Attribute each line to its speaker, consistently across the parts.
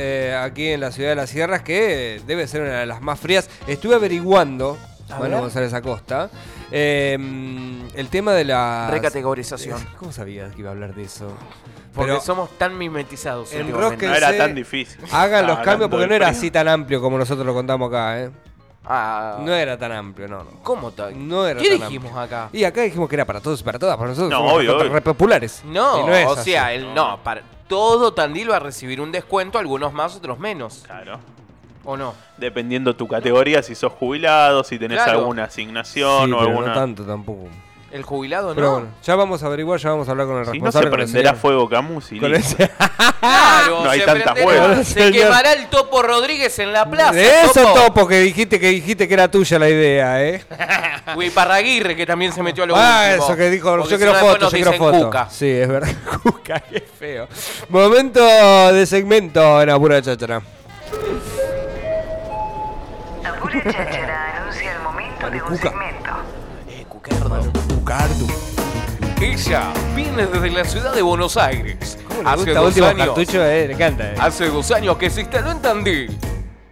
Speaker 1: eh, aquí en la ciudad de las Sierras, que debe ser una de las más frías. Estuve averiguando,
Speaker 2: A
Speaker 1: Manu
Speaker 2: ver.
Speaker 1: González Acosta, eh, el tema de la...
Speaker 2: Recategorización.
Speaker 1: ¿Cómo sabías que iba a hablar de eso?
Speaker 2: Porque
Speaker 1: Pero
Speaker 2: somos tan mimetizados.
Speaker 1: En
Speaker 2: últimamente.
Speaker 3: No era tan difícil.
Speaker 1: hagan los cambios porque no era así tan amplio como nosotros lo contamos acá, ¿eh?
Speaker 2: Ah,
Speaker 1: No era tan amplio, no, no.
Speaker 2: ¿Cómo tal?
Speaker 1: No era
Speaker 2: ¿Qué
Speaker 1: tan
Speaker 2: dijimos acá?
Speaker 1: Y acá dijimos que era para todos y para todas, para nosotros
Speaker 3: No,
Speaker 1: somos
Speaker 3: obvio, obvio.
Speaker 1: re populares.
Speaker 2: No, o
Speaker 1: así.
Speaker 2: sea, el, no, para, todo Tandil va a recibir un descuento, algunos más, otros menos.
Speaker 3: Claro.
Speaker 2: ¿O no?
Speaker 3: Dependiendo tu categoría, si sos jubilado, si tenés
Speaker 2: Claro.
Speaker 3: alguna asignación
Speaker 1: Sí,
Speaker 3: o
Speaker 1: pero
Speaker 3: alguna.
Speaker 1: no tanto tampoco.
Speaker 2: El jubilado
Speaker 1: Pero
Speaker 2: no.
Speaker 1: bueno, ya vamos a averiguar, ya vamos a hablar con el
Speaker 3: Si no
Speaker 1: responsable.
Speaker 3: se
Speaker 1: con el
Speaker 3: prenderá
Speaker 1: señor.
Speaker 3: fuego Camus y
Speaker 1: Con
Speaker 3: listo.
Speaker 1: ese-
Speaker 2: Claro,
Speaker 3: No hay
Speaker 2: se
Speaker 3: tantas
Speaker 2: prenderá,
Speaker 3: huevas.
Speaker 2: Se
Speaker 1: Señor.
Speaker 2: quemará el Topo Rodríguez en la plaza.
Speaker 1: De eso topo que dijiste que dijiste que era tuya la idea, ¿eh?
Speaker 2: Uy, Parraguirre, que también se metió a lo
Speaker 1: ah,
Speaker 2: último.
Speaker 1: eso que dijo,
Speaker 2: Porque
Speaker 1: yo
Speaker 2: si
Speaker 1: quiero
Speaker 2: no, después
Speaker 1: foto,
Speaker 2: nos
Speaker 1: yo quiero
Speaker 2: dicen
Speaker 1: foto.
Speaker 2: Cuca.
Speaker 1: Sí, es verdad. Cuca, qué feo. Momento de segmento en Apura Cháchara.
Speaker 4: Apura Cháchara anuncia el momento de un segmento.
Speaker 2: Ella viene desde la ciudad de Buenos Aires.
Speaker 1: ¿Cómo le
Speaker 2: Hace
Speaker 1: gusta
Speaker 2: dos años.
Speaker 1: cartucho? Eh, le encanta. Eh.
Speaker 2: Hace dos años que se instaló en Tandil.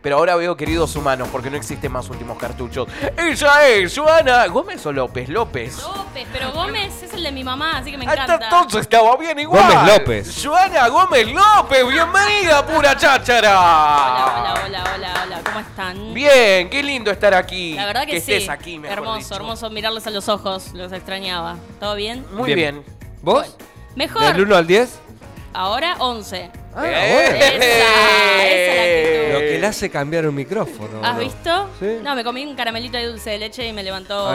Speaker 2: Pero ahora veo queridos humanos porque no existen más últimos cartuchos. Ella es Joana Gómez o López López.
Speaker 5: López, pero Gómez es el de mi mamá, así que me
Speaker 2: Hasta
Speaker 5: encanta.
Speaker 2: entonces estaba bien igual.
Speaker 1: Gómez López.
Speaker 2: Joana Gómez López, bienvenida Pura Cháchara.
Speaker 5: Hola, hola, hola, hola, hola, ¿cómo están?
Speaker 2: Bien, qué lindo estar aquí.
Speaker 5: La verdad que, sí.
Speaker 2: estés aquí, mejor
Speaker 5: hermoso,
Speaker 2: dicho.
Speaker 5: hermoso mirarles a los ojos, los extrañaba. ¿Todo bien?
Speaker 2: Muy
Speaker 1: Bien.
Speaker 2: bien.
Speaker 1: ¿Vos?
Speaker 5: Mejor.
Speaker 1: ¿Del 1 al 10?
Speaker 5: Ahora 11.
Speaker 1: Ah,
Speaker 2: Eh.
Speaker 1: bueno.
Speaker 5: Esa, esa es la
Speaker 1: Lo que le hace cambiar un micrófono.
Speaker 5: ¿Has
Speaker 1: ¿no?
Speaker 5: visto?
Speaker 1: Sí.
Speaker 5: No, me comí un caramelito de dulce de leche y me levantó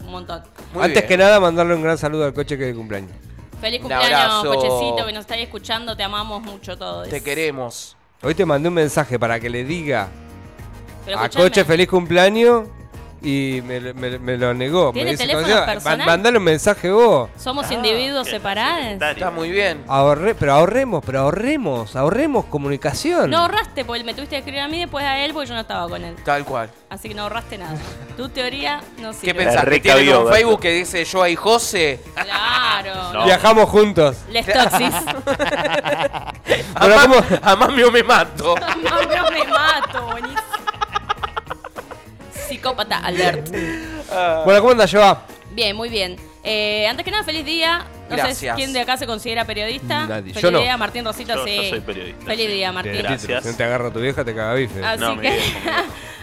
Speaker 5: un montón.
Speaker 2: Muy
Speaker 1: Antes
Speaker 2: bien.
Speaker 1: que nada, mandarle un gran saludo al coche que es de cumpleaños.
Speaker 5: Feliz cumpleaños, cochecito, que nos estáis escuchando, te amamos mucho todos.
Speaker 2: Te queremos.
Speaker 1: Hoy te mandé un mensaje para que le diga
Speaker 5: Pero
Speaker 1: a
Speaker 5: escuchame,
Speaker 1: Coche feliz cumpleaños y me, me- me lo negó.
Speaker 5: ¿Tiene
Speaker 1: me dice,
Speaker 5: teléfono
Speaker 1: "Coño,
Speaker 5: personal?
Speaker 1: ma- Mandale un mensaje vos.
Speaker 5: Somos
Speaker 3: Ah,
Speaker 5: individuos
Speaker 3: que
Speaker 5: separados.
Speaker 2: Está muy bien.
Speaker 1: Ahorre, pero ahorremos, pero ahorremos, ahorremos comunicación.
Speaker 5: No ahorraste, porque me tuviste que escribir a mí después a él porque yo no estaba con él.
Speaker 2: Tal cual.
Speaker 5: Así que no ahorraste nada. Tu teoría no
Speaker 2: ¿Qué
Speaker 5: sirve.
Speaker 2: pensás? ¿Que tienen un. Facebook que dice yo y José?
Speaker 5: Claro.
Speaker 3: No.
Speaker 1: Viajamos juntos.
Speaker 5: Les toxis.
Speaker 2: Amá-
Speaker 1: ¿cómo?
Speaker 2: amame o me mato.
Speaker 5: no, no me mato, buenísimo. Psicópata alert.
Speaker 1: Bueno, ¿cómo andas, Joa?
Speaker 5: Bien, muy bien. Eh, antes que nada, feliz día. No sé
Speaker 2: Gracias.
Speaker 5: quién de acá se considera periodista.
Speaker 1: Nadie.
Speaker 5: Feliz
Speaker 1: Yo no.
Speaker 5: día, Martín Rosita,
Speaker 3: Yo-
Speaker 5: sí.
Speaker 3: yo soy periodista,
Speaker 5: Feliz
Speaker 3: sí.
Speaker 5: día, Martín.
Speaker 3: Gracias.
Speaker 1: Si no te agarra tu vieja, te caga bife.
Speaker 5: Así
Speaker 3: No, mi
Speaker 5: que,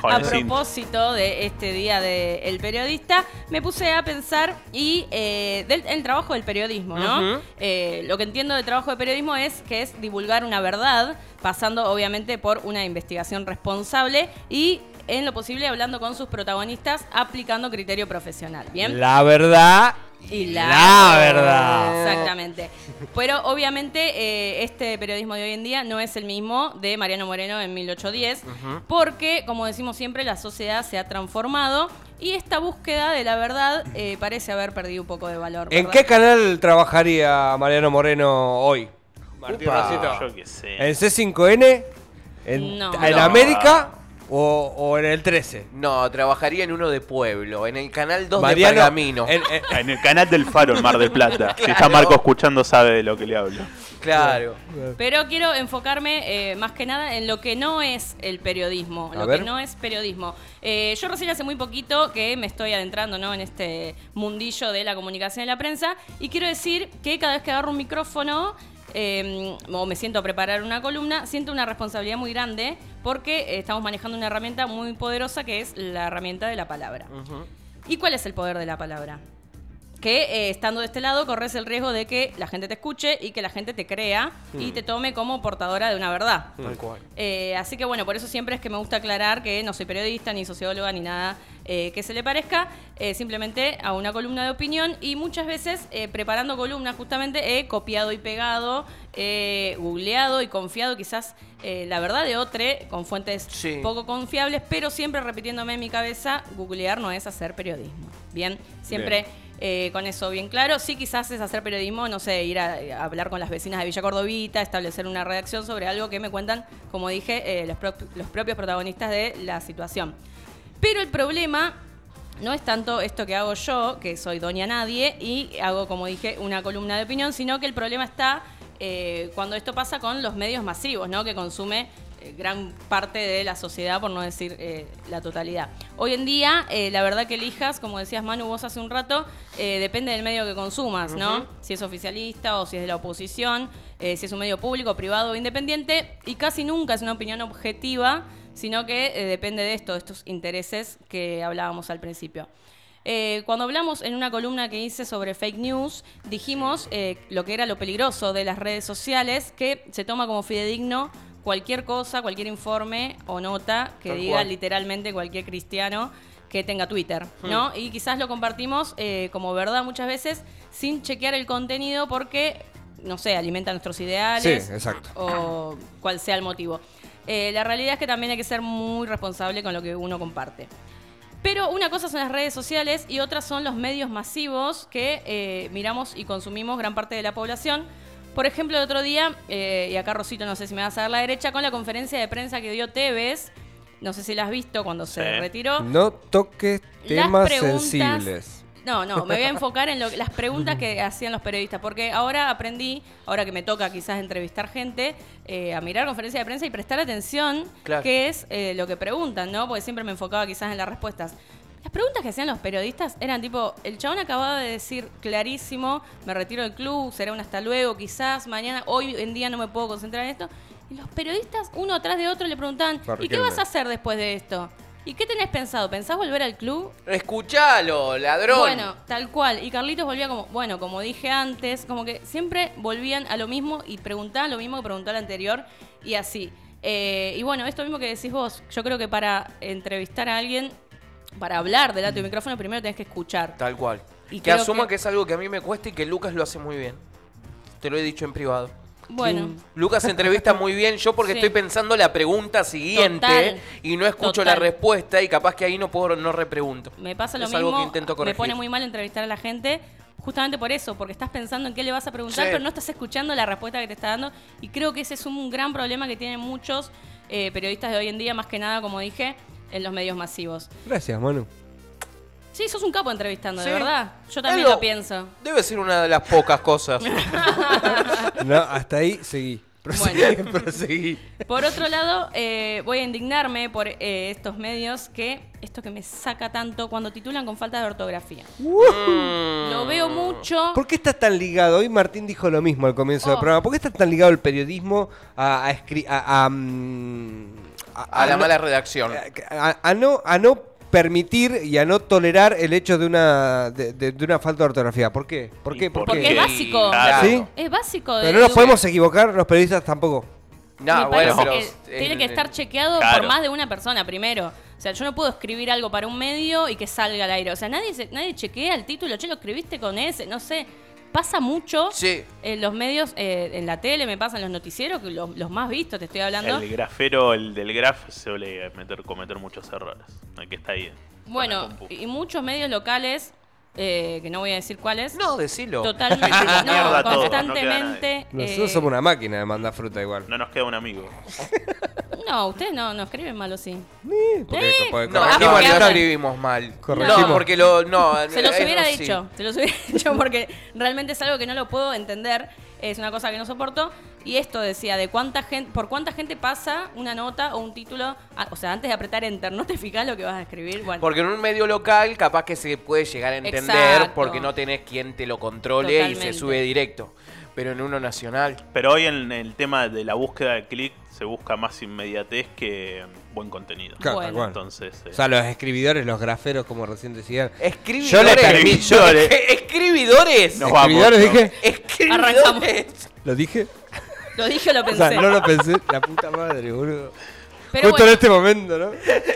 Speaker 5: a propósito de este día del periodista, me puse a pensar y eh, del el trabajo del periodismo, ¿no? Eh, lo que entiendo del trabajo de periodismo es que es divulgar una verdad, pasando obviamente por una investigación responsable y en lo posible hablando con sus protagonistas, aplicando criterio profesional. Bien.
Speaker 1: La verdad.
Speaker 5: Y la,
Speaker 1: La verdad.
Speaker 5: Exactamente. Pero obviamente eh, este periodismo de hoy en día no es el mismo de Mariano Moreno en 1810, porque, como decimos siempre, la sociedad se ha transformado y esta búsqueda de la verdad eh, parece haber perdido un poco de valor.
Speaker 1: ¿En
Speaker 5: ¿verdad?
Speaker 1: qué canal trabajaría Mariano Moreno hoy? Martín. Rosito.
Speaker 3: Yo qué sé.
Speaker 1: ¿En C5N? ¿En,
Speaker 5: No.
Speaker 1: ¿en
Speaker 2: No.
Speaker 1: América? O, o en el 13?
Speaker 2: No, trabajaría en uno de pueblo, en el canal 2 de
Speaker 1: Mariano,
Speaker 2: Pergamino.
Speaker 1: en- en-
Speaker 3: En el canal del Faro, en Mar del Plata. Si está. Marco escuchando, sabe de lo que le hablo.
Speaker 2: Claro.
Speaker 5: Pero quiero enfocarme eh, más que nada en lo que no es el periodismo,
Speaker 1: A
Speaker 5: lo
Speaker 1: ver.
Speaker 5: que no es periodismo. Eh, yo recién hace muy poquito que me estoy adentrando ¿no? en este mundillo de la comunicación y la prensa y quiero decir que cada vez que agarro un micrófono eh, o me siento a preparar una columna, siento una responsabilidad muy grande porque eh, estamos manejando una herramienta muy poderosa que es la herramienta de la palabra. ¿Y cuál es el poder de la palabra? Que eh, estando de este lado corres el riesgo de que la gente te escuche y que la gente te crea y te tome como portadora de una verdad.
Speaker 2: Tal cual.
Speaker 5: Eh, así que bueno, por eso siempre es que me gusta aclarar que no soy periodista, ni socióloga, ni nada eh, que se le parezca, simplemente a una columna de opinión y muchas veces preparando columnas justamente he copiado y pegado, he googleado y confiado quizás la verdad de otro con fuentes
Speaker 2: Sí.
Speaker 5: poco confiables, pero siempre repitiéndome en mi cabeza, googlear no es hacer periodismo. Bien, siempre... eh, con eso bien claro. Sí, quizás es hacer periodismo, no sé, ir a, hablar con las vecinas de Villa Cordovita, establecer una redacción sobre algo que me cuentan, como dije, eh, los, los propios protagonistas de la situación. Pero el problema no es tanto esto que hago yo, que soy doña nadie, y hago, como dije, una columna de opinión, sino que el problema está eh, cuando esto pasa con los medios masivos, ¿no? Que consume gran parte de la sociedad, por no decir eh, la totalidad. Hoy en día, eh, la verdad que elijas, como decías Manu vos hace un rato, eh, depende del medio que consumas, ¿no? Si es oficialista o si es de la oposición, eh, si es un medio público, privado o independiente, y casi nunca es una opinión objetiva, sino que eh, depende de esto, de estos intereses que hablábamos al principio. Eh, cuando hablamos en una columna que hice sobre fake news, dijimos eh, lo que era lo peligroso de las redes sociales, que se toma como fidedigno cualquier cosa, cualquier informe o nota que
Speaker 2: Tal
Speaker 5: diga
Speaker 2: cual.
Speaker 5: literalmente cualquier cristiano que tenga Twitter, ¿no? Y quizás lo compartimos eh, como verdad muchas veces sin chequear el contenido porque, no sé, alimenta nuestros ideales
Speaker 1: Sí, exacto.
Speaker 5: o cual sea el motivo. Eh, la realidad es que también hay que ser muy responsable con lo que uno comparte. Pero una cosa son las redes sociales y otras son los medios masivos que eh, miramos y consumimos gran parte de la población. Por ejemplo, el otro día, eh, y acá Rosito, no sé si me vas a dar la derecha, con la conferencia de prensa que dio Tevez, no sé si la has visto cuando se retiró.
Speaker 1: No toques
Speaker 5: Las
Speaker 1: temas
Speaker 5: preguntas-
Speaker 1: sensibles.
Speaker 5: No, no, me voy a enfocar en lo- las preguntas que hacían los periodistas, porque ahora aprendí, ahora que me toca quizás entrevistar gente, eh, a mirar conferencias de prensa y prestar atención
Speaker 2: Claro.
Speaker 5: qué es eh, lo que preguntan, ¿no? Porque siempre me enfocaba quizás en las respuestas. Las preguntas que hacían los periodistas eran tipo, el chabón acababa de decir clarísimo, me retiro del club, será un hasta luego, quizás mañana, hoy en día no me puedo concentrar en esto. Y los periodistas, uno atrás de otro, le preguntaban,
Speaker 1: Para
Speaker 5: ¿y qué vas a hacer después de esto? ¿Y qué tenés pensado? ¿Pensás volver al club?
Speaker 2: Escuchalo, ladrón.
Speaker 5: Bueno, tal cual. Y Carlitos volvía como, bueno, como dije antes, como que siempre volvían a lo mismo y preguntaban lo mismo que preguntó el anterior y así. Eh, y bueno, esto mismo que decís vos, yo creo que para entrevistar a alguien, para hablar delante del micrófono, primero tenés que escuchar.
Speaker 2: Tal cual.
Speaker 5: Y
Speaker 2: que asuma que...
Speaker 5: que-
Speaker 2: es algo que a mí me cuesta y que Lucas lo hace muy bien. Te lo he dicho en privado.
Speaker 5: Bueno,
Speaker 2: Lucas entrevista muy bien, yo porque
Speaker 5: Sí.
Speaker 2: estoy pensando la pregunta siguiente
Speaker 5: Total.
Speaker 2: y no escucho
Speaker 5: Total.
Speaker 2: la respuesta y capaz que ahí no puedo no repregunto.
Speaker 5: me pasa lo
Speaker 2: es
Speaker 5: mismo.
Speaker 2: algo que intento
Speaker 5: me
Speaker 2: corregir.
Speaker 5: pone muy mal entrevistar a la gente. Justamente por eso, porque estás pensando en qué le vas a preguntar,
Speaker 2: Sí.
Speaker 5: pero no estás escuchando la respuesta que te está dando. Y creo que ese es un gran problema que tienen muchos eh, periodistas de hoy en día, más que nada, como dije, en los medios masivos.
Speaker 1: Gracias, Manu.
Speaker 5: Sí, sos un capo entrevistando,
Speaker 2: Sí.
Speaker 5: de verdad. Yo también lo pienso.
Speaker 2: Debe ser una de las pocas cosas.
Speaker 1: No, hasta ahí seguí. Proseguí,
Speaker 5: Bueno.
Speaker 1: proseguí.
Speaker 5: Por otro lado, eh, voy a indignarme por eh, estos medios que, esto que me saca tanto, cuando titulan con falta de ortografía.
Speaker 2: Mm.
Speaker 5: Lo veo mucho.
Speaker 1: ¿Por qué estás tan ligado? Hoy Martín dijo lo mismo al comienzo del
Speaker 5: Oh.
Speaker 1: programa. ¿Por qué estás tan ligado el periodismo a, a, escri- a, a, mm,
Speaker 2: A la
Speaker 1: no-
Speaker 2: mala redacción.
Speaker 1: a- a no, a no permitir y a no tolerar el hecho de una, de, de- de una falta de ortografía. ¿por qué? ¿Por qué? ¿Por
Speaker 5: Porque
Speaker 1: qué?
Speaker 5: es básico.
Speaker 3: Claro.
Speaker 1: ¿Sí?
Speaker 5: Es básico.
Speaker 1: Pero no nos podemos equivocar, los periodistas tampoco.
Speaker 2: No,
Speaker 5: me
Speaker 2: bueno, pero.
Speaker 5: que tiene
Speaker 2: eh,
Speaker 5: que estar chequeado
Speaker 3: Claro.
Speaker 5: por más de una persona primero. O sea, yo no puedo escribir algo para un medio y que salga al aire. O sea, nadie, se- nadie chequea el título. Che, lo escribiste con ese, no sé. Pasa mucho
Speaker 2: Sí.
Speaker 5: en los medios, eh, en la tele, me pasa en los noticieros, que los, los más vistos, te estoy hablando.
Speaker 3: El grafero, el del graf, suele meter, cometer muchos errores. El que está ahí.
Speaker 5: Bueno, y muchos medios locales, eh, que no voy a decir cuáles,
Speaker 2: No, decilo.
Speaker 5: totalmente, no,
Speaker 3: todo, no queda
Speaker 5: constantemente.
Speaker 1: Nosotros
Speaker 5: eh,
Speaker 1: somos una máquina de mandar fruta igual.
Speaker 3: No nos queda un amigo.
Speaker 5: No, ustedes no, no escriben mal o sí.
Speaker 1: Sí, porque-
Speaker 2: No, no, escribimos mal.
Speaker 1: Corregimos.
Speaker 2: No, porque lo. No,
Speaker 5: Se los
Speaker 2: eh,
Speaker 5: hubiera
Speaker 2: no, sí.
Speaker 5: dicho, se los hubiera dicho porque realmente es algo que no lo puedo entender, es una cosa que no soporto. Y esto decía, de cuánta gente, por cuánta gente pasa una nota o un título, o sea, antes de apretar enter, ¿no te fijas lo que vas a escribir? Bueno,
Speaker 2: Porque en un medio local capaz que se puede llegar a entender
Speaker 5: Exacto.
Speaker 2: porque no tenés quien te lo controle y
Speaker 5: Totalmente.
Speaker 2: se sube directo. Pero en uno nacional.
Speaker 3: Pero hoy en el tema de la búsqueda de clic se busca más inmediatez que buen contenido.
Speaker 1: Claro,
Speaker 5: Bueno.
Speaker 3: Entonces, eh,
Speaker 1: O sea, los escribidores, los graferos, como recién decían.
Speaker 2: Escribidores.
Speaker 1: Yo permito-
Speaker 2: Escribidores.
Speaker 3: Nos vamos,
Speaker 1: ¿Escribidores
Speaker 3: ¿no?
Speaker 1: dije?
Speaker 2: Escribidores.
Speaker 1: ¿Lo dije?
Speaker 5: lo dije o lo
Speaker 1: O
Speaker 5: pensé.
Speaker 1: sea, no lo pensé. La puta madre, boludo.
Speaker 5: Pero
Speaker 1: Justo
Speaker 5: bueno,
Speaker 1: en este momento, ¿no?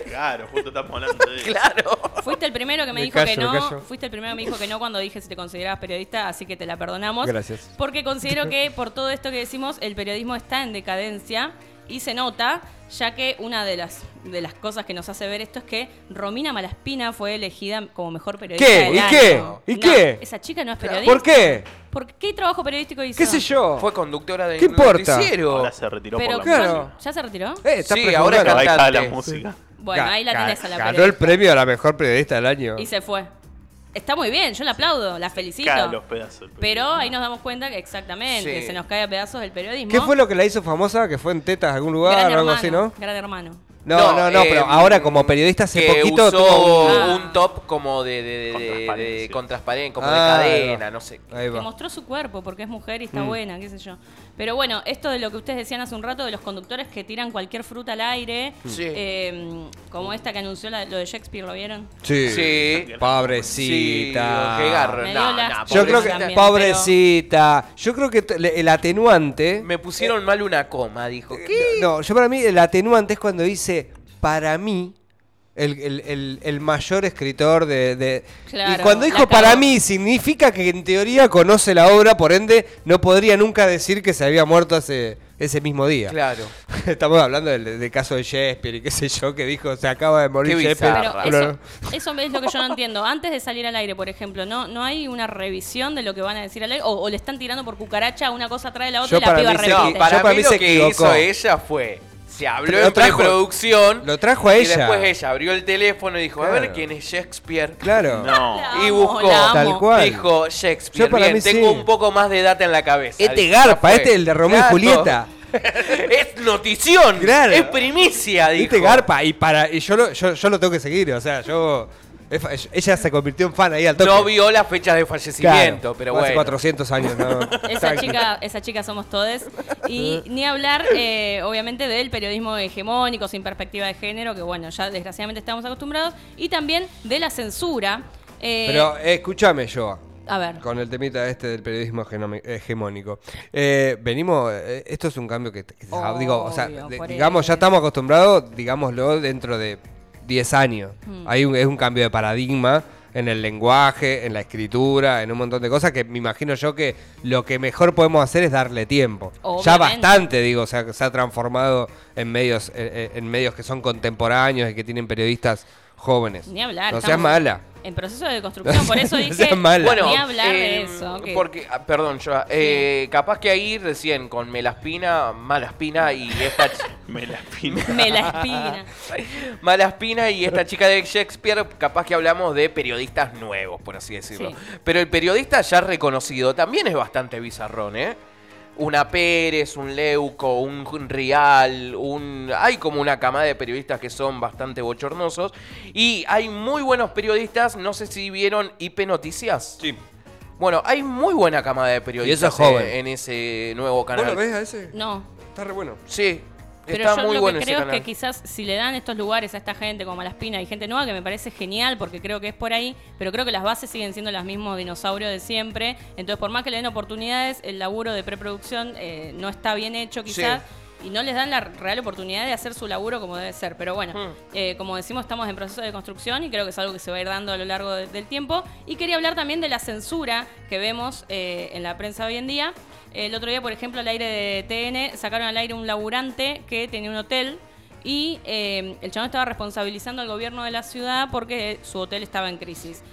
Speaker 3: Claro, justo estamos hablando de
Speaker 2: Claro.
Speaker 5: fuiste el primero que me,
Speaker 1: Me
Speaker 5: dijo
Speaker 1: callo,
Speaker 5: que no.
Speaker 1: callo.
Speaker 5: Fuiste el primero que me dijo que no cuando dije si te considerabas periodista, así que te la perdonamos.
Speaker 1: Gracias.
Speaker 5: Porque considero que por todo esto que decimos, el periodismo está en decadencia y se nota, ya que una de las, de las cosas que nos hace ver esto es que Romina Malaspina fue elegida como mejor periodista.
Speaker 1: ¿Qué?
Speaker 5: del
Speaker 1: ¿Y
Speaker 5: año.
Speaker 1: qué? ¿Y
Speaker 5: No,
Speaker 1: qué?
Speaker 5: Esa chica no es periodista.
Speaker 1: ¿Por qué?
Speaker 5: ¿Por qué trabajo periodístico hizo?
Speaker 1: ¿Qué sé yo?
Speaker 2: Fue conductora de
Speaker 1: ¿Qué importa?
Speaker 2: noticiero.
Speaker 3: Ahora se retiró
Speaker 5: Pero
Speaker 3: por la
Speaker 1: claro.
Speaker 3: música.
Speaker 5: ¿Ya se retiró?
Speaker 1: Eh, está
Speaker 2: Sí, ahora es cantante.
Speaker 3: la música.
Speaker 5: Bueno,
Speaker 1: Ga-
Speaker 5: ahí la tenés a la
Speaker 1: Ganó el
Speaker 5: periodista.
Speaker 1: premio a la mejor periodista del año.
Speaker 5: Y se fue. Está muy bien, yo la aplaudo, la felicito.
Speaker 3: Cae a los pedazos. el
Speaker 5: Pero ahí nos damos cuenta que exactamente
Speaker 2: Sí.
Speaker 5: se nos cae a pedazos el periodismo.
Speaker 1: ¿Qué fue lo que la hizo famosa? ¿Que fue en tetas algún lugar
Speaker 5: Gran
Speaker 1: o algo
Speaker 5: hermano,
Speaker 1: así, no?
Speaker 5: Gran hermano.
Speaker 1: No, no, no,
Speaker 2: eh,
Speaker 1: pero ahora como periodista hace
Speaker 2: que
Speaker 1: poquito
Speaker 2: usó
Speaker 1: tuvo un-
Speaker 5: Ah.
Speaker 2: un top como de, de, de,
Speaker 3: Con
Speaker 2: de- de-
Speaker 3: transparencia.
Speaker 2: con transparencia, como
Speaker 1: Ah,
Speaker 2: de
Speaker 1: ahí
Speaker 2: cadena,
Speaker 1: va.
Speaker 2: no sé.
Speaker 1: Ahí
Speaker 5: Que
Speaker 1: va.
Speaker 5: mostró su cuerpo porque es mujer y
Speaker 1: Mm.
Speaker 5: está buena, qué sé yo. Pero bueno, esto de lo que ustedes decían hace un rato de los conductores que tiran cualquier fruta al aire,
Speaker 2: Sí.
Speaker 5: eh, como esta que anunció la- lo de Shakespeare, ¿lo vieron?
Speaker 1: Sí.
Speaker 2: Sí.
Speaker 1: Pobrecita.
Speaker 2: Sí.
Speaker 5: Me
Speaker 2: No,
Speaker 5: dio
Speaker 2: no.
Speaker 1: Yo creo que,
Speaker 5: También,
Speaker 1: pobrecita. Yo creo que el atenuante.
Speaker 2: Me pusieron mal una coma, dijo. ¿Qué?
Speaker 1: No, yo para mí el atenuante es cuando dice, para mí, el, el- el- el mayor escritor de... de-
Speaker 5: Claro,
Speaker 1: y cuando dijo para mí, significa que en teoría conoce la obra, por ende no podría nunca decir que se había muerto ese, ese mismo día.
Speaker 2: Claro.
Speaker 1: Estamos hablando del, del caso de Shakespeare y qué sé yo, que dijo, se acaba de morir
Speaker 2: Qué
Speaker 1: Shakespeare.
Speaker 5: Pero eso, eso es lo que yo no entiendo. Antes de salir al aire, por ejemplo, ¿no, no hay una revisión de lo que van a decir al aire? ¿O, o le están tirando por cucaracha una cosa atrás de la otra
Speaker 1: Yo
Speaker 5: y la piba repite?
Speaker 2: No, para
Speaker 1: Yo para
Speaker 2: mí,
Speaker 1: mí
Speaker 2: lo
Speaker 1: se
Speaker 2: que
Speaker 1: equivocó.
Speaker 2: hizo ella fue. Se habló
Speaker 1: Lo
Speaker 2: en
Speaker 1: trajo-
Speaker 2: preproducción.
Speaker 1: lo trajo a
Speaker 2: Y
Speaker 1: ella.
Speaker 2: después ella abrió el teléfono y dijo: A ver quién es Shakespeare.
Speaker 1: Claro.
Speaker 3: No.
Speaker 2: Y buscó.
Speaker 1: Tal cual.
Speaker 2: Dijo Shakespeare.
Speaker 1: Yo para
Speaker 2: Bien,
Speaker 1: mí
Speaker 2: tengo
Speaker 1: sí.
Speaker 2: un poco más de data en la cabeza.
Speaker 1: Este
Speaker 2: Dijo,
Speaker 1: garpa,
Speaker 2: fue.
Speaker 1: este el de Romeo y. Julieta.
Speaker 2: es notición.
Speaker 1: Claro.
Speaker 2: Es primicia, dijo.
Speaker 1: Este garpa y para y yo lo, yo, yo lo tengo que seguir, o sea, yo es ella se convirtió en fan ahí al toque.
Speaker 2: No vio las fechas de fallecimiento,
Speaker 1: Claro,
Speaker 2: pero
Speaker 1: fue Hace
Speaker 2: bueno.
Speaker 1: 400 años, ¿no?
Speaker 5: Esa chica, esa chica somos todos. Y ni hablar, eh, obviamente, del periodismo hegemónico, sin perspectiva de género, que bueno, ya desgraciadamente estamos acostumbrados. Y también de la censura. Eh,
Speaker 1: Pero eh, escúchame, yo.
Speaker 5: a ver.
Speaker 1: Con el temita este del periodismo hegemónico. Eh, venimos, eh, esto es un cambio que, que- digo, o sea,
Speaker 5: Obvio,
Speaker 1: de-
Speaker 5: por
Speaker 1: digamos, ya estamos acostumbrados, digámoslo, dentro de 10 años.
Speaker 5: Hmm.
Speaker 1: Hay un, es un cambio de paradigma en el lenguaje, en la escritura, en un montón de cosas que me imagino yo que lo que mejor podemos hacer es darle tiempo. Ya bastante, digo, sea, que se ha transformado en medios, eh, en medios que son contemporáneos y que tienen periodistas jóvenes.
Speaker 5: Ni hablar.
Speaker 1: No seas
Speaker 5: estamos
Speaker 1: mala.
Speaker 5: En proceso de construcción, por eso
Speaker 1: No
Speaker 5: dije.
Speaker 1: mala.
Speaker 2: Bueno,
Speaker 5: ni hablar de
Speaker 2: eh,
Speaker 5: eso. que-
Speaker 2: Porque, ah, perdón, yo, eh, capaz que ahí recién con Melaspina, Malaspina y esta ch-
Speaker 3: Me la espina.
Speaker 5: Me la espina.
Speaker 2: Malaspina y esta chica de Shakespeare, capaz que hablamos de periodistas nuevos, por así decirlo.
Speaker 5: Sí.
Speaker 2: Pero el periodista ya reconocido también es bastante bizarrón, ¿eh? Una Pérez, un Leuco, un Rial, un... Hay como una camada de periodistas que son bastante bochornosos. Y hay muy buenos periodistas, no sé si vieron IP Noticias.
Speaker 1: Sí.
Speaker 2: Bueno, hay muy buena camada de periodistas
Speaker 1: Y eso es joven.
Speaker 2: en ese nuevo canal.
Speaker 1: ves a ese?
Speaker 5: No.
Speaker 1: Está re bueno.
Speaker 2: Sí,
Speaker 5: Pero
Speaker 2: está
Speaker 5: yo
Speaker 2: muy
Speaker 5: lo
Speaker 2: bueno
Speaker 5: que creo
Speaker 2: canal.
Speaker 5: es que quizás si le dan estos lugares a esta gente como Malaspina y gente nueva, que me parece genial porque creo que es por ahí, pero creo que las bases siguen siendo las mismos dinosaurios de siempre. Entonces, por más que le den oportunidades, el laburo de preproducción eh, no está bien hecho quizás. Y no les dan la real oportunidad de hacer su laburo como debe ser. Pero bueno,
Speaker 2: Hmm.
Speaker 5: eh, como decimos, estamos en proceso de construcción y creo que es algo que se va a ir dando a lo largo de- del tiempo. Y quería hablar también de la censura que vemos eh, en la prensa hoy en día. El otro día, por ejemplo, al aire de TN sacaron al aire un laburante que tenía un hotel y eh, el chabón estaba responsabilizando al gobierno de la ciudad porque su hotel estaba en crisis.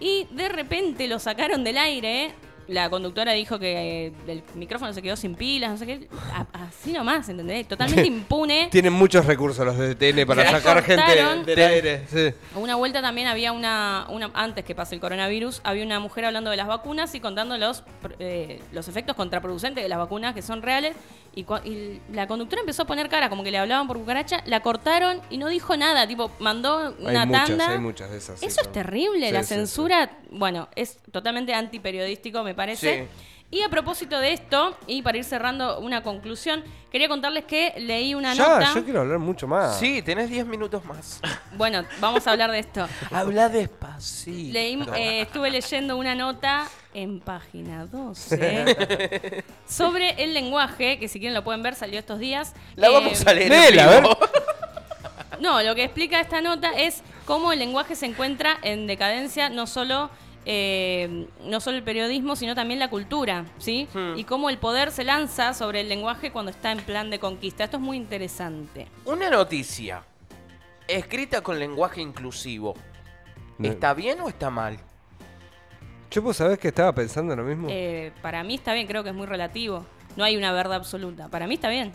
Speaker 5: Y de repente lo sacaron del aire. La conductora dijo que eh, el micrófono se quedó sin pilas, no sé qué. A- así nomás, ¿entendés? Totalmente impune.
Speaker 1: Tienen muchos recursos los de TN para sacar
Speaker 5: cortaron.
Speaker 1: gente del aire. Sí.
Speaker 5: Una vuelta también había una, una antes que pase el coronavirus, había una mujer hablando de las vacunas y contando los, eh, los efectos contraproducentes de las vacunas que son reales. Y, y la conductora empezó a poner cara, como que le hablaban por cucaracha, la cortaron y no dijo nada, tipo, mandó una
Speaker 1: hay muchas,
Speaker 5: tanda.
Speaker 1: hay muchas de esas. sí,
Speaker 5: Eso es terrible,
Speaker 1: Sí,
Speaker 5: la
Speaker 1: sí.
Speaker 5: censura, bueno, es totalmente antiperiodístico, me parece.
Speaker 2: Sí.
Speaker 5: Y a propósito de esto, y para ir cerrando una conclusión, quería contarles que leí una
Speaker 1: Ya,
Speaker 5: nota.
Speaker 1: yo quiero hablar mucho más.
Speaker 2: Sí, tenés 10 minutos más.
Speaker 5: Bueno, vamos a hablar de esto.
Speaker 2: Habla despacito.
Speaker 5: Leí, eh, estuve leyendo una nota en página 12 sobre el lenguaje, que si quieren lo pueden ver, salió estos días.
Speaker 2: La
Speaker 5: Eh,
Speaker 2: vamos a leer
Speaker 1: léela, a.
Speaker 5: No, lo que explica esta nota es cómo el lenguaje se encuentra en decadencia, no solo, eh, no solo el periodismo, sino también la cultura, ¿sí?
Speaker 2: Hmm.
Speaker 5: Y cómo el poder se lanza sobre el lenguaje cuando está en plan de conquista. Esto es muy interesante.
Speaker 2: Una noticia escrita con lenguaje inclusivo. ¿Está bien o está mal?
Speaker 1: Yo vos sabés que estaba pensando lo mismo.
Speaker 5: Eh, para mí está bien, creo que es muy relativo. No hay una verdad absoluta. Para mí está bien.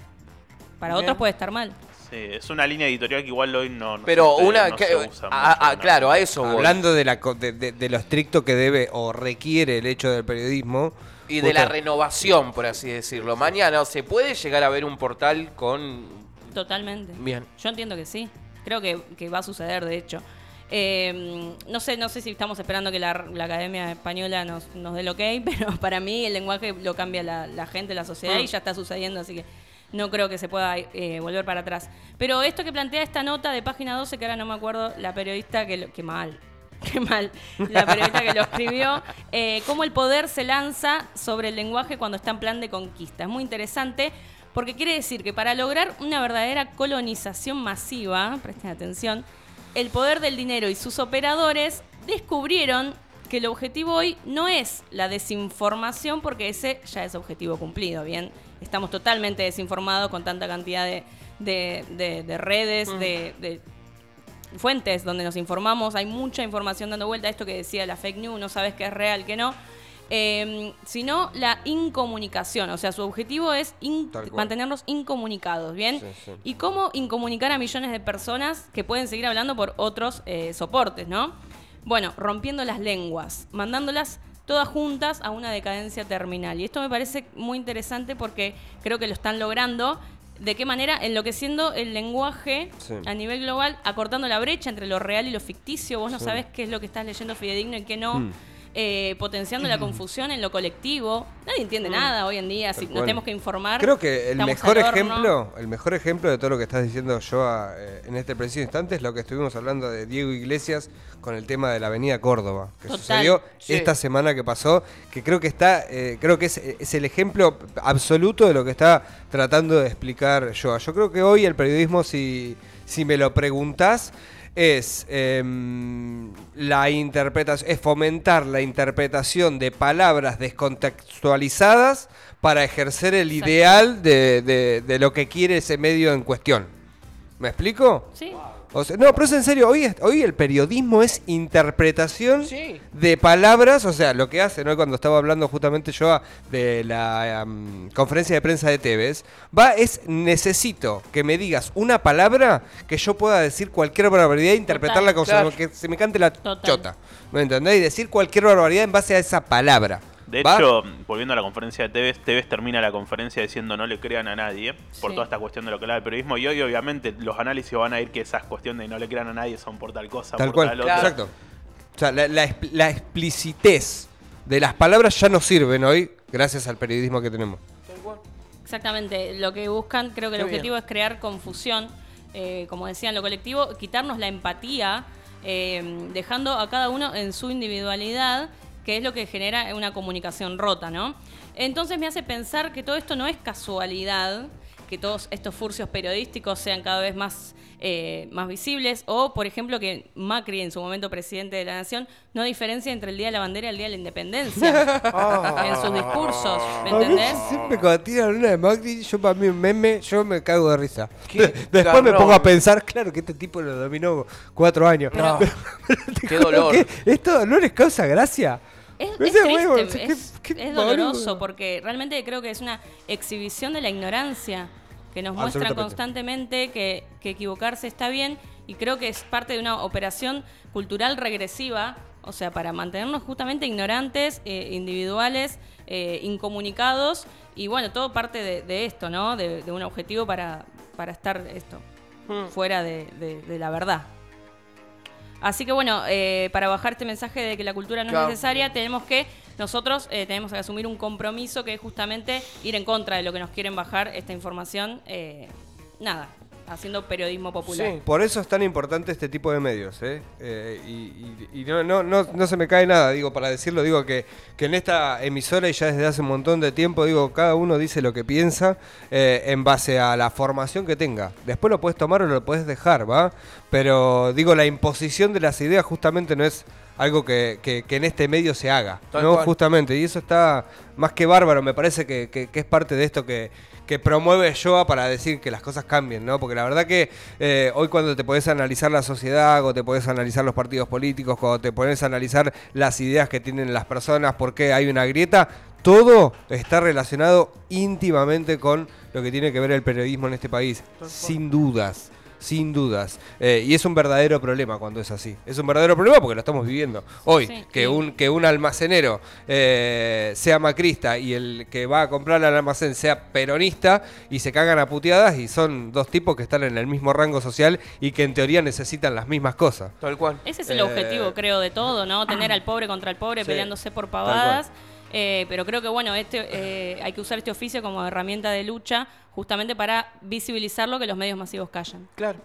Speaker 5: Para
Speaker 2: Bien.
Speaker 5: otros puede estar mal.
Speaker 3: Sí, es una línea editorial que igual hoy no, no
Speaker 2: Pero
Speaker 3: se,
Speaker 2: una...
Speaker 3: no
Speaker 2: que-
Speaker 3: se usa
Speaker 2: ah,
Speaker 3: mucho,
Speaker 2: ah,
Speaker 3: ¿no?
Speaker 2: claro, a eso voy.
Speaker 1: Hablando de, la, co- de, de- de lo estricto que debe o requiere el hecho del periodismo.
Speaker 2: Y de la renovación, por así decirlo. Mañana se puede llegar a ver un portal con...
Speaker 5: Totalmente.
Speaker 2: Bien.
Speaker 5: Yo entiendo que sí. Creo que, que va a suceder, de hecho. Eh, no sé, no sé si estamos esperando que la, la Academia Española nos, nos dé el ok, pero para mí el lenguaje lo cambia la, la gente, la sociedad
Speaker 2: Mm.
Speaker 5: y ya está sucediendo, así que no creo que se pueda eh, volver para atrás. Pero esto que plantea esta nota de página 12, que ahora no me acuerdo, la periodista que... lo- que mal. Qué mal. La periodista que lo escribió. Eh, cómo el poder se lanza sobre el lenguaje cuando está en plan de conquista. Es muy interesante porque quiere decir que para lograr una verdadera colonización masiva, presten atención, el poder del dinero y sus operadores descubrieron que el objetivo hoy no es la desinformación, porque ese ya es objetivo cumplido, ¿bien? Estamos totalmente desinformados con tanta cantidad de, de- de- de redes, de, de fuentes donde nos informamos, hay mucha información dando vuelta, esto que decía la fake news, no sabes qué es real, qué no. Eh, sino la incomunicación, o sea, su objetivo es in- mantenernos incomunicados, ¿bien?
Speaker 1: Sí, sí.
Speaker 5: Y cómo incomunicar a millones de personas que pueden seguir hablando por otros eh, soportes, ¿no? Bueno, rompiendo las lenguas, mandándolas todas juntas a una decadencia terminal. Y esto me parece muy interesante porque creo que lo están logrando. ¿De qué manera? Enloqueciendo el lenguaje
Speaker 1: Sí.
Speaker 5: a nivel global, acortando la brecha entre lo real y lo ficticio. Vos no sabés qué es lo que estás leyendo fidedigno y qué no.
Speaker 1: Mm.
Speaker 5: Eh, potenciando la confusión en lo colectivo. Nadie entiende nada hoy en día. Si nos tenemos que informar.
Speaker 1: Creo que el mejor ejemplo, el mejor ejemplo de todo lo que estás diciendo yo en este preciso instante es lo que estuvimos hablando de Diego Iglesias con el tema de la Avenida Córdoba, que
Speaker 5: Total.
Speaker 1: sucedió
Speaker 2: Sí.
Speaker 1: esta semana que pasó, que creo que está, eh, creo que es, es el ejemplo absoluto de lo que está tratando de explicar Joa. Yo creo que hoy el periodismo, si, si me lo preguntás, es em, la interpretación, es fomentar la interpretación de palabras descontextualizadas para ejercer el
Speaker 5: Exacto.
Speaker 1: ideal de, de- de lo que quiere ese medio en cuestión. ¿Me explico?
Speaker 5: Sí.
Speaker 1: O sea, no, pero es en serio, hoy, es- hoy el periodismo es interpretación
Speaker 2: Sí.
Speaker 1: de palabras, o sea, lo que hacen hoy cuando estaba hablando justamente yo a- de la conferencia de prensa de Tevez, va, es necesito que me digas una palabra que yo pueda decir cualquier barbaridad e interpretarla como
Speaker 2: claro.
Speaker 1: se me- que se me cante la
Speaker 5: Total.
Speaker 1: chota. ¿Me entendés? Y decir cualquier barbaridad en base a esa palabra.
Speaker 3: De
Speaker 1: ¿Va?
Speaker 3: hecho, volviendo a la conferencia de Tevez, Tevez termina la conferencia diciendo no le crean a nadie por
Speaker 5: Sí.
Speaker 3: toda esta cuestión de lo que habla del periodismo. Y hoy, obviamente, los análisis van a ir que esas cuestiones de no le crean a nadie son por tal cosa,
Speaker 1: Tal
Speaker 3: por
Speaker 1: cual,
Speaker 3: tal otra.
Speaker 1: exacto. O sea, la, la expl- la explicitez de las palabras ya no sirven hoy gracias al periodismo que tenemos.
Speaker 5: Exactamente, lo que buscan, creo que el
Speaker 2: Qué
Speaker 5: objetivo es crear confusión, eh, como decían, lo colectivo, quitarnos la empatía, eh, dejando a cada uno en su individualidad, que es lo que genera una comunicación rota, ¿no? Entonces me hace pensar que todo esto no es casualidad, que todos estos furcios periodísticos sean cada vez más, eh, más visibles, o por ejemplo que Macri, en su momento presidente de la Nación, no diferencia entre el Día de la Bandera y el Día de la Independencia en sus discursos, ¿me entendés?
Speaker 1: siempre cuando tiran una de Macri, yo para mí un meme, yo me cago de risa. Después me pongo a pensar, claro que este tipo lo dominó cuatro años.
Speaker 2: No.
Speaker 1: Pero-
Speaker 2: Qué dolor.
Speaker 1: que ¿Esto no les causa gracia?
Speaker 5: Es, es triste,
Speaker 1: "Huevo, qué-
Speaker 5: es,
Speaker 1: qué
Speaker 5: es
Speaker 1: boludo".
Speaker 5: doloroso porque realmente creo que es una exhibición de la ignorancia que nos muestra constantemente que, que equivocarse está bien y creo que es parte de una operación cultural regresiva, o sea, para mantenernos justamente ignorantes, eh, individuales, eh, incomunicados y bueno, todo parte de, de esto, ¿no? De, de un objetivo para, para estar esto
Speaker 2: Hmm.
Speaker 5: fuera de, de- de la verdad. Así que bueno, eh, para bajar este mensaje de que la cultura no
Speaker 2: Claro.
Speaker 5: es necesaria, tenemos que nosotros eh, tenemos que asumir un compromiso que es justamente ir en contra de lo que nos quieren bajar esta información. eh, nada, haciendo periodismo popular.
Speaker 2: Sí.
Speaker 1: Por eso es tan importante este tipo de medios, ¿eh? Eh, y y- y no, no, no, no se me cae nada, digo, para decirlo, digo que, que en esta emisora y ya desde hace un montón de tiempo, digo, cada uno dice lo que piensa eh, en base a la formación que tenga. Después lo puedes tomar o lo puedes dejar, ¿va? Pero digo, la imposición de las ideas justamente no es algo que, que- que en este medio se haga,
Speaker 2: Tal
Speaker 1: ¿no?
Speaker 2: cual.
Speaker 1: Justamente, y eso está más que bárbaro, me parece que, que- que es parte de esto que, que promueve Joa para decir que las cosas cambien, ¿no? Porque la verdad que eh, hoy cuando te podés analizar la sociedad, o te podés analizar los partidos políticos, cuando te podés analizar las ideas que tienen las personas, por qué hay una grieta, todo está relacionado íntimamente con lo que tiene que ver el periodismo en este país, sin dudas. Sin dudas. Eh, y es un verdadero problema cuando es así. Es un verdadero problema porque lo estamos viviendo hoy.
Speaker 5: Sí,
Speaker 1: que, un, que un almacenero eh, sea macrista y el que va a comprar al almacén sea peronista y se cagan a puteadas y son dos tipos que están en el mismo rango social y que en teoría necesitan las mismas cosas.
Speaker 2: Tal cual.
Speaker 5: Ese es el
Speaker 1: Eh,
Speaker 5: objetivo, creo, de todo, ¿no? Tener al pobre contra el pobre
Speaker 1: Sí,
Speaker 5: peleándose por
Speaker 1: tal
Speaker 5: pavadas. Eh, pero creo que, bueno, este, eh, hay que usar este oficio como herramienta de lucha justamente para visibilizar lo que los medios masivos callan.
Speaker 2: Claro.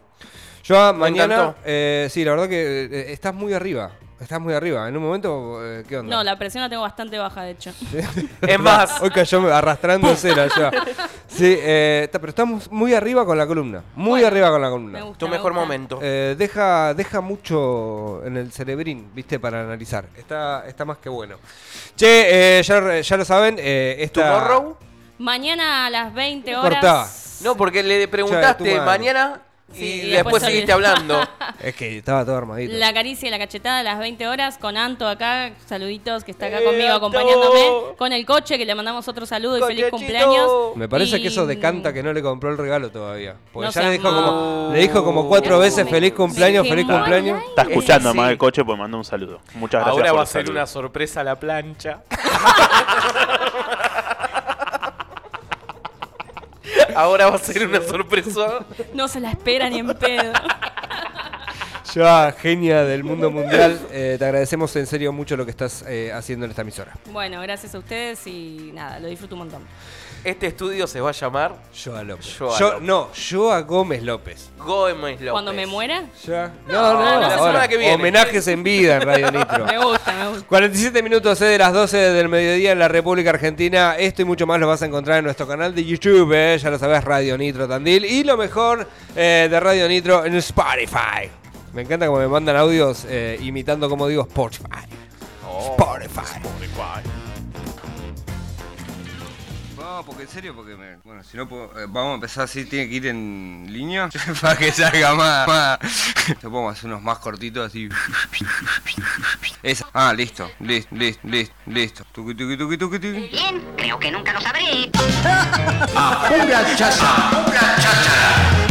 Speaker 1: Yo mañana, eh, sí, la verdad que eh, estás muy arriba. Estás muy arriba. En un momento, eh, ¿qué onda?
Speaker 5: No, la presión la tengo bastante baja, de hecho.
Speaker 2: Es más,
Speaker 1: Hoy cayó arrastrándose la ya. Sí, eh, pero estamos muy arriba con la columna. Muy
Speaker 5: Bueno,
Speaker 1: arriba con la
Speaker 5: Me
Speaker 1: columna.
Speaker 5: gusta.
Speaker 2: tu
Speaker 5: me
Speaker 2: mejor
Speaker 5: gusta.
Speaker 2: momento.
Speaker 1: Eh, deja, deja mucho en el cerebrín, viste, para analizar. Está, está más que bueno. Che, eh, ya, ya lo saben, eh, esta...
Speaker 2: ¿Tomorrow?
Speaker 5: Mañana a las 20 horas.
Speaker 1: Cortá.
Speaker 2: No, porque le preguntaste mañana
Speaker 5: Sí, y
Speaker 2: después,
Speaker 5: después se
Speaker 2: seguiste hablando.
Speaker 1: Es que estaba todo armadito.
Speaker 5: La caricia y la cachetada a las 20 horas con Anto acá, saluditos que está acá
Speaker 2: Eh,
Speaker 5: conmigo
Speaker 2: Anto.
Speaker 5: acompañándome, con el coche que le mandamos otro saludo y feliz cumpleaños.
Speaker 1: Me parece
Speaker 5: Y-
Speaker 1: que eso decanta que no le compró el regalo todavía. Porque
Speaker 5: No
Speaker 1: ya le dijo, como, le dijo como cuatro veces
Speaker 5: me-
Speaker 1: feliz cumpleaños, feliz
Speaker 5: el
Speaker 1: cumpleaños.
Speaker 3: Está escuchando
Speaker 2: Sí,
Speaker 3: más el coche, pues manda un saludo. Muchas gracias.
Speaker 2: Ahora
Speaker 3: por
Speaker 2: va a ser una sorpresa la plancha. Ahora va a ser una sorpresa.
Speaker 5: No se la espera ni en pedo.
Speaker 1: Ya, genia del mundo mundial, eh, te agradecemos en serio mucho lo que estás eh, haciendo en esta emisora.
Speaker 5: Bueno, gracias a ustedes y nada, lo disfruto un montón.
Speaker 2: Este estudio se va a llamar
Speaker 1: Joa López.
Speaker 2: Joa
Speaker 1: Yo-
Speaker 2: López.
Speaker 1: No, Joa Gómez López.
Speaker 2: Gómez López.
Speaker 5: Cuando me muera,
Speaker 1: Ya. No, no,
Speaker 2: la
Speaker 1: ahora.
Speaker 2: semana que viene.
Speaker 1: Homenajes en vida en Radio Nitro.
Speaker 5: me gusta, me gusta.
Speaker 1: 47 minutos eh, de las 12 del mediodía en la República Argentina. Esto y mucho más lo vas a encontrar en nuestro canal de YouTube, eh, ya lo sabes, Radio Nitro Tandil. Y lo mejor eh, de Radio Nitro en Spotify. Me encanta como me mandan audios eh, imitando como digo Spotify.
Speaker 2: Oh,
Speaker 1: Spotify.
Speaker 6: No, porque en serio, porque me- bueno, si no puedo, eh, vamos a empezar así, tiene que ir en línea para que salga más. más. Te pongo hacer unos más cortitos así. Esa. Ah, listo, listo, listo, listo, listo. Tuki, tuki, tuki, tuki, tuki.
Speaker 4: Bien, creo que nunca lo sabré.
Speaker 7: Pura chaza.